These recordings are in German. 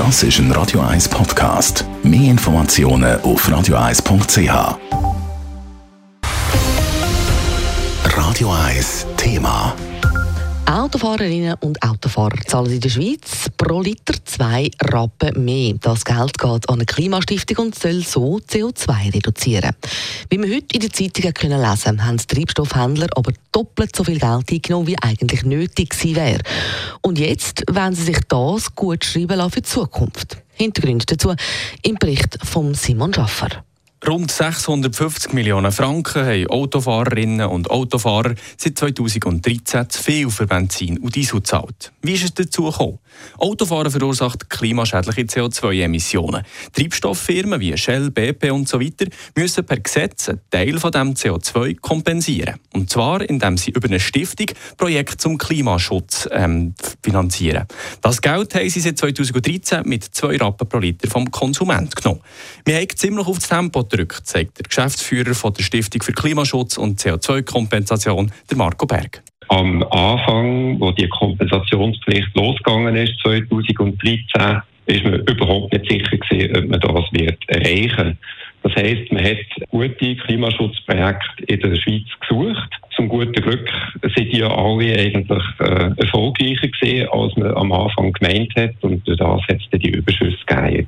Das ist ein Radio 1 Podcast. Mehr Informationen auf radio1.ch. Radio 1 Thema. Autofahrerinnen und Autofahrer zahlen in der Schweiz pro Liter zwei Rappen mehr. Das Geld geht an eine Klimastiftung und soll so CO2 reduzieren. Wie wir heute in den Zeitungen können lesen haben die Treibstoffhändler aber doppelt so viel Geld eingenommen, wie eigentlich nötig gewesen wäre. Und jetzt wollen sie sich das gut schreiben lassen für die Zukunft. Hintergründe dazu im Bericht von Simon Schaffer. Rund 650 Millionen Franken haben Autofahrerinnen und Autofahrer seit 2013 zu viel für Benzin und Diesel gezahlt. Wie ist es dazu gekommen? Autofahren verursacht klimaschädliche CO2-Emissionen. Treibstofffirmen wie Shell, BP und so weiter müssen per Gesetz einen Teil von dem CO2 kompensieren. Und zwar, indem sie über eine Stiftung Projekte zum Klimaschutz ähm, finanzieren. Das Geld haben sie seit 2013 mit 2 Rappen pro Liter vom Konsument genommen. Wir haben ziemlich auf das Tempo gedrückt, sagt der Geschäftsführer von der Stiftung für Klimaschutz und CO2-Kompensation, Marco Berg. Am Anfang, wo die Kompensationspflicht losgegangen ist, 2013, ist man überhaupt nicht sicher gewesen, ob man das wird erreichen Das heisst, man hat gute Klimaschutzprojekte in der Schweiz gesucht. Zum guten Glück sind die alle eigentlich äh, erfolgreicher gewesen, als man am Anfang gemeint hat. Und durch das hat es die Überschüsse gegeben.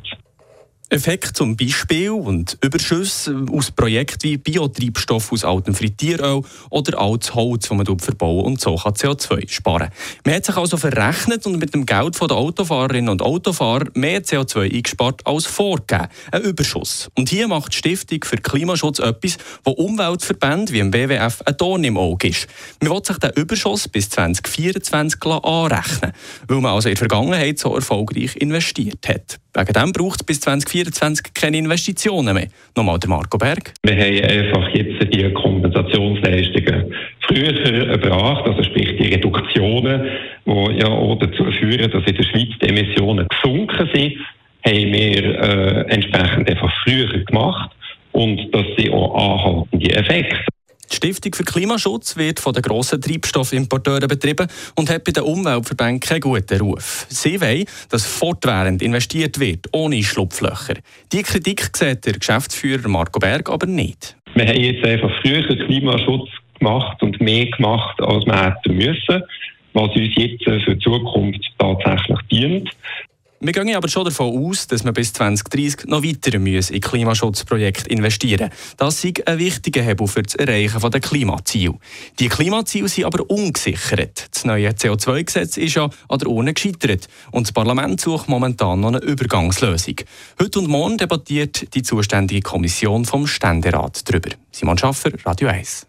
Effekt zum Beispiel und Überschüsse aus Projekten wie Biotreibstoff aus altem Frittieröl oder altes Holz, das man verbauen und so kann CO2 sparen. Man hat sich also verrechnet und mit dem Geld der Autofahrerinnen und Autofahrer mehr CO2 eingespart als vorgegeben. Ein Überschuss. Und hier macht die Stiftung für Klimaschutz etwas, wo Umweltverbände wie im WWF ein Dorn im Auge ist. Man will sich den Überschuss bis 2024 anrechnen, weil man also in der Vergangenheit so erfolgreich investiert hat. Wegen dem braucht es bis 2024 keine Investitionen mehr. Nochmal der Marco Berg. Wir haben einfach jetzt die Kompensationsleistungen früher erbracht, also sprich die Reduktionen, die ja auch dazu führen, dass in der Schweiz die Emissionen gesunken sind, haben wir äh, entsprechend einfach früher gemacht und das sind auch anhaltende Effekte. Die Stiftung für Klimaschutz wird von den grossen Treibstoffimporteuren betrieben und hat bei den Umweltverbänden keinen guten Ruf. Sie wollen, dass fortwährend investiert wird, ohne Schlupflöcher. Die Kritik sieht der Geschäftsführer Marco Berg aber nicht. Wir haben jetzt einfach früher Klimaschutz gemacht und mehr gemacht, als wir hätten müssen, was uns jetzt für die Zukunft tatsächlich dient. Wir gehen aber schon davon aus, dass wir bis 2030 noch weiter in Klimaschutzprojekte investieren müssen. Das ist ein wichtiger Hebel für das Erreichen der Klimaziele. Die Klimaziele sind aber ungesichert. Das neue CO2-Gesetz ist ja an der Urne gescheitert und das Parlament sucht momentan noch eine Übergangslösung. Heute und morgen debattiert die zuständige Kommission vom Ständerat darüber. Simon Schaffer, Radio 1.